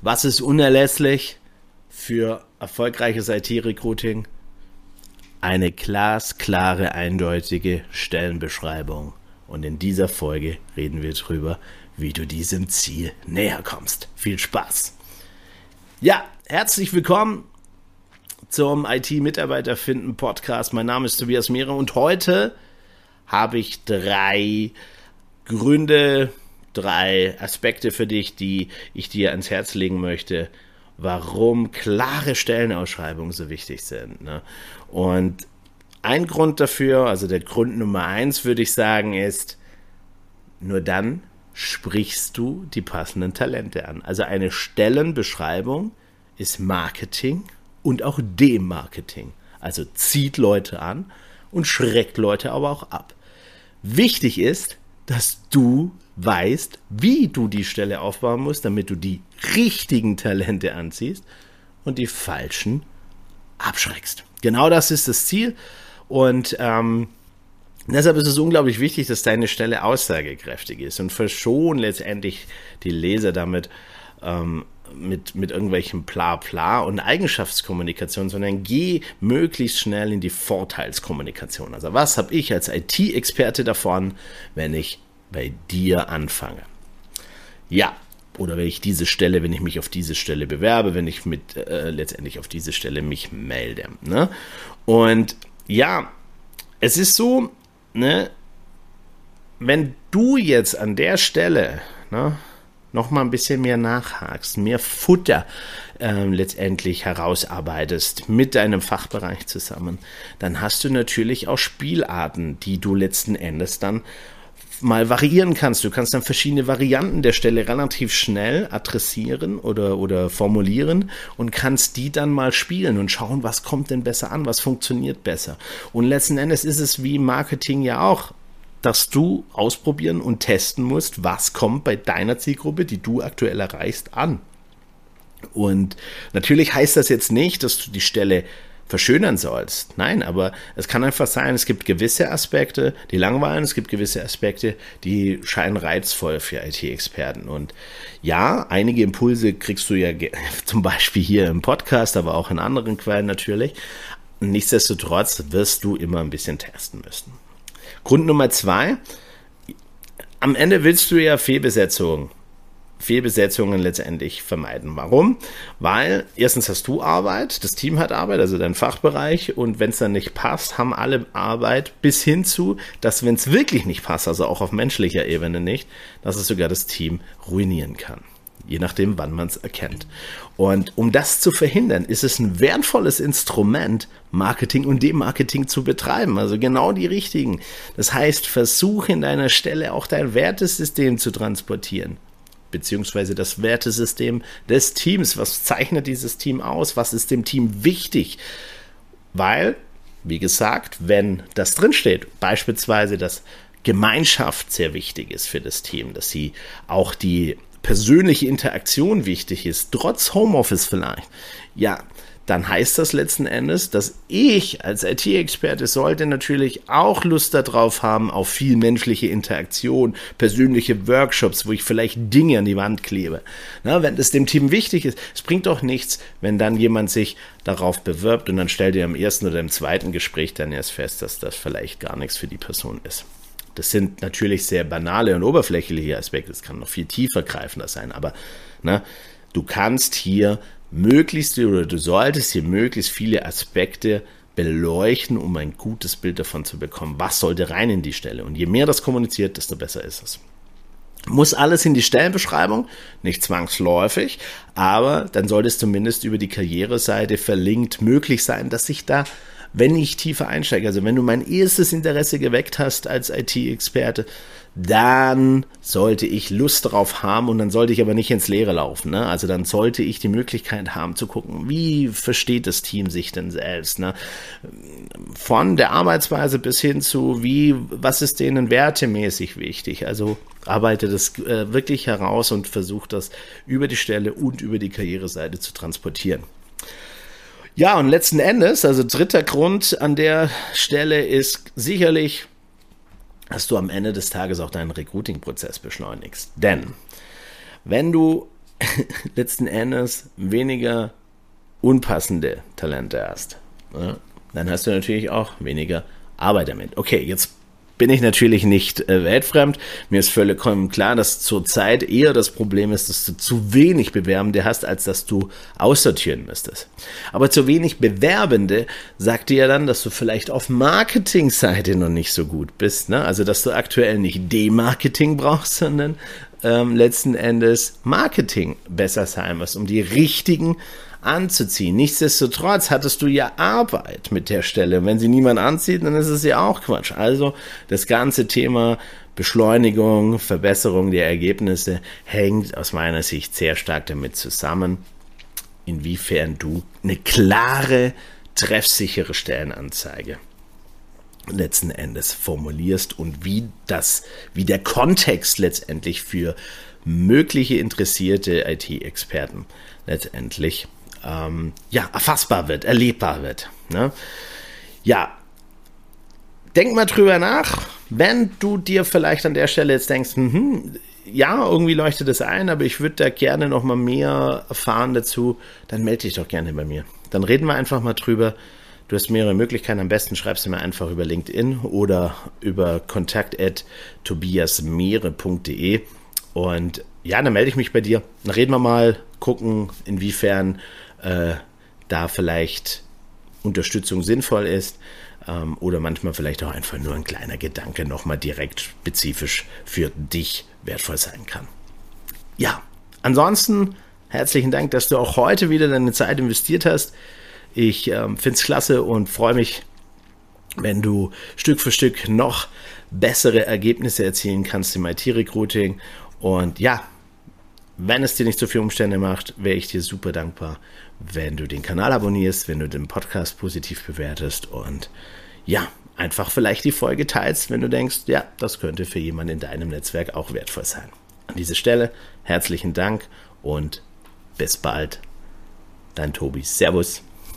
Was ist unerlässlich für erfolgreiches IT-Recruiting? Eine glasklare, eindeutige Stellenbeschreibung. Und in dieser Folge reden wir drüber, wie du diesem Ziel näher kommst. Viel Spaß! Ja, herzlich willkommen zum IT-Mitarbeiter finden Podcast. Mein Name ist Tobias Mehre und heute habe ich drei Gründe, drei Aspekte für dich, die ich dir ans Herz legen möchte, warum klare Stellenausschreibungen so wichtig sind. Ne? Und ein Grund dafür, also der Grund Nummer eins, würde ich sagen, ist, nur dann sprichst du die passenden Talente an. Also eine Stellenbeschreibung ist Marketing und auch Demarketing. Also zieht Leute an und schreckt Leute aber auch ab. Wichtig ist, dass du weißt, wie du die Stelle aufbauen musst, damit du die richtigen Talente anziehst und die falschen abschreckst. Genau das ist das Ziel. Und ähm, deshalb ist es unglaublich wichtig, dass deine Stelle aussagekräftig ist und verschon letztendlich die Leser damit ähm, mit, mit irgendwelchen Bla-Bla und Eigenschaftskommunikation, sondern geh möglichst schnell in die Vorteilskommunikation. Also was habe ich als IT-Experte davon, wenn ich bei dir anfange. Ja, oder wenn ich diese Stelle, wenn ich mich auf diese Stelle bewerbe, wenn ich mit äh, letztendlich auf diese Stelle mich melde. Ne? Und ja, es ist so, ne, wenn du jetzt an der Stelle ne, noch mal ein bisschen mehr nachhakst, mehr Futter äh, letztendlich herausarbeitest mit deinem Fachbereich zusammen, dann hast du natürlich auch Spielarten, die du letzten Endes dann mal variieren kannst. Du kannst dann verschiedene Varianten der Stelle relativ schnell adressieren oder, oder formulieren und kannst die dann mal spielen und schauen, was kommt denn besser an, was funktioniert besser. Und letzten Endes ist es wie Marketing ja auch dass du ausprobieren und testen musst, was kommt bei deiner Zielgruppe, die du aktuell erreichst, an. Und natürlich heißt das jetzt nicht, dass du die Stelle verschönern sollst. Nein, aber es kann einfach sein, es gibt gewisse Aspekte, die langweilen, es gibt gewisse Aspekte, die scheinen reizvoll für IT-Experten. Und ja, einige Impulse kriegst du ja zum Beispiel hier im Podcast, aber auch in anderen Quellen natürlich. Nichtsdestotrotz wirst du immer ein bisschen testen müssen. Grund Nummer zwei, am Ende willst du ja Fehlbesetzung Fehlbesetzungen letztendlich vermeiden. Warum? Weil erstens hast du Arbeit, das Team hat Arbeit, also dein Fachbereich, und wenn es dann nicht passt, haben alle Arbeit bis hin zu, dass wenn es wirklich nicht passt, also auch auf menschlicher Ebene nicht, dass es sogar das Team ruinieren kann. Je nachdem, wann man es erkennt. Und um das zu verhindern, ist es ein wertvolles Instrument, Marketing und Demarketing zu betreiben. Also genau die richtigen. Das heißt, versuche in deiner Stelle auch dein Wertesystem zu transportieren beziehungsweise das Wertesystem des Teams. Was zeichnet dieses Team aus? Was ist dem Team wichtig? Weil, wie gesagt, wenn das drinsteht, beispielsweise, dass Gemeinschaft sehr wichtig ist für das Team, dass sie auch die persönliche Interaktion wichtig ist, trotz Homeoffice vielleicht. Ja, dann heißt das letzten Endes, dass ich als IT-Experte sollte natürlich auch Lust darauf haben, auf viel menschliche Interaktion, persönliche Workshops, wo ich vielleicht Dinge an die Wand klebe. Na, wenn es dem Team wichtig ist, es bringt doch nichts, wenn dann jemand sich darauf bewirbt und dann stellt ihr im ersten oder im zweiten Gespräch dann erst fest, dass das vielleicht gar nichts für die Person ist. Das sind natürlich sehr banale und oberflächliche Aspekte. Es kann noch viel tiefer greifender sein, aber ne, du kannst hier möglichst oder du solltest hier möglichst viele Aspekte beleuchten, um ein gutes Bild davon zu bekommen, was sollte rein in die Stelle. Und je mehr das kommuniziert, desto besser ist es. Muss alles in die Stellenbeschreibung, nicht zwangsläufig, aber dann sollte es zumindest über die Karriereseite verlinkt möglich sein, dass sich da wenn ich tiefer einsteige, also wenn du mein erstes Interesse geweckt hast als IT-Experte, dann sollte ich Lust darauf haben und dann sollte ich aber nicht ins Leere laufen. Ne? Also dann sollte ich die Möglichkeit haben zu gucken, wie versteht das Team sich denn selbst. Ne? Von der Arbeitsweise bis hin zu, wie, was ist denen wertemäßig wichtig. Also arbeite das äh, wirklich heraus und versuche das über die Stelle und über die Karriereseite zu transportieren. Ja, und letzten Endes, also dritter Grund an der Stelle ist sicherlich, dass du am Ende des Tages auch deinen Recruiting-Prozess beschleunigst. Denn wenn du letzten Endes weniger unpassende Talente hast, ja, dann hast du natürlich auch weniger Arbeit damit. Okay, jetzt bin ich natürlich nicht äh, weltfremd. Mir ist vollkommen klar, dass zurzeit eher das Problem ist, dass du zu wenig Bewerbende hast, als dass du aussortieren müsstest. Aber zu wenig Bewerbende sagt dir ja dann, dass du vielleicht auf Marketingseite noch nicht so gut bist. Ne? Also, dass du aktuell nicht D-Marketing brauchst, sondern ähm, letzten Endes Marketing besser sein muss, um die richtigen anzuziehen. Nichtsdestotrotz hattest du ja Arbeit mit der Stelle. Wenn sie niemand anzieht, dann ist es ja auch Quatsch. Also das ganze Thema Beschleunigung, Verbesserung der Ergebnisse hängt aus meiner Sicht sehr stark damit zusammen, inwiefern du eine klare, treffsichere Stellenanzeige letzten Endes formulierst und wie das, wie der Kontext letztendlich für mögliche interessierte IT-Experten letztendlich ähm, ja, erfassbar wird, erlebbar wird. Ne? Ja, denk mal drüber nach, wenn du dir vielleicht an der Stelle jetzt denkst, hm, ja, irgendwie leuchtet das ein, aber ich würde da gerne noch mal mehr erfahren dazu, dann melde dich doch gerne bei mir. Dann reden wir einfach mal drüber. Du hast mehrere Möglichkeiten. Am besten schreibst du mir einfach über LinkedIn oder über kontakt.tobiasmeere.de und ja, dann melde ich mich bei dir. Dann reden wir mal, gucken, inwiefern äh, da vielleicht Unterstützung sinnvoll ist ähm, oder manchmal vielleicht auch einfach nur ein kleiner Gedanke nochmal direkt spezifisch für dich wertvoll sein kann. Ja, ansonsten herzlichen Dank, dass du auch heute wieder deine Zeit investiert hast. Ich ähm, finde es klasse und freue mich, wenn du Stück für Stück noch bessere Ergebnisse erzielen kannst im IT-Recruiting. Und ja, wenn es dir nicht so viele Umstände macht, wäre ich dir super dankbar, wenn du den Kanal abonnierst, wenn du den Podcast positiv bewertest und ja, einfach vielleicht die Folge teilst, wenn du denkst, ja, das könnte für jemanden in deinem Netzwerk auch wertvoll sein. An dieser Stelle herzlichen Dank und bis bald. Dein Tobi. Servus.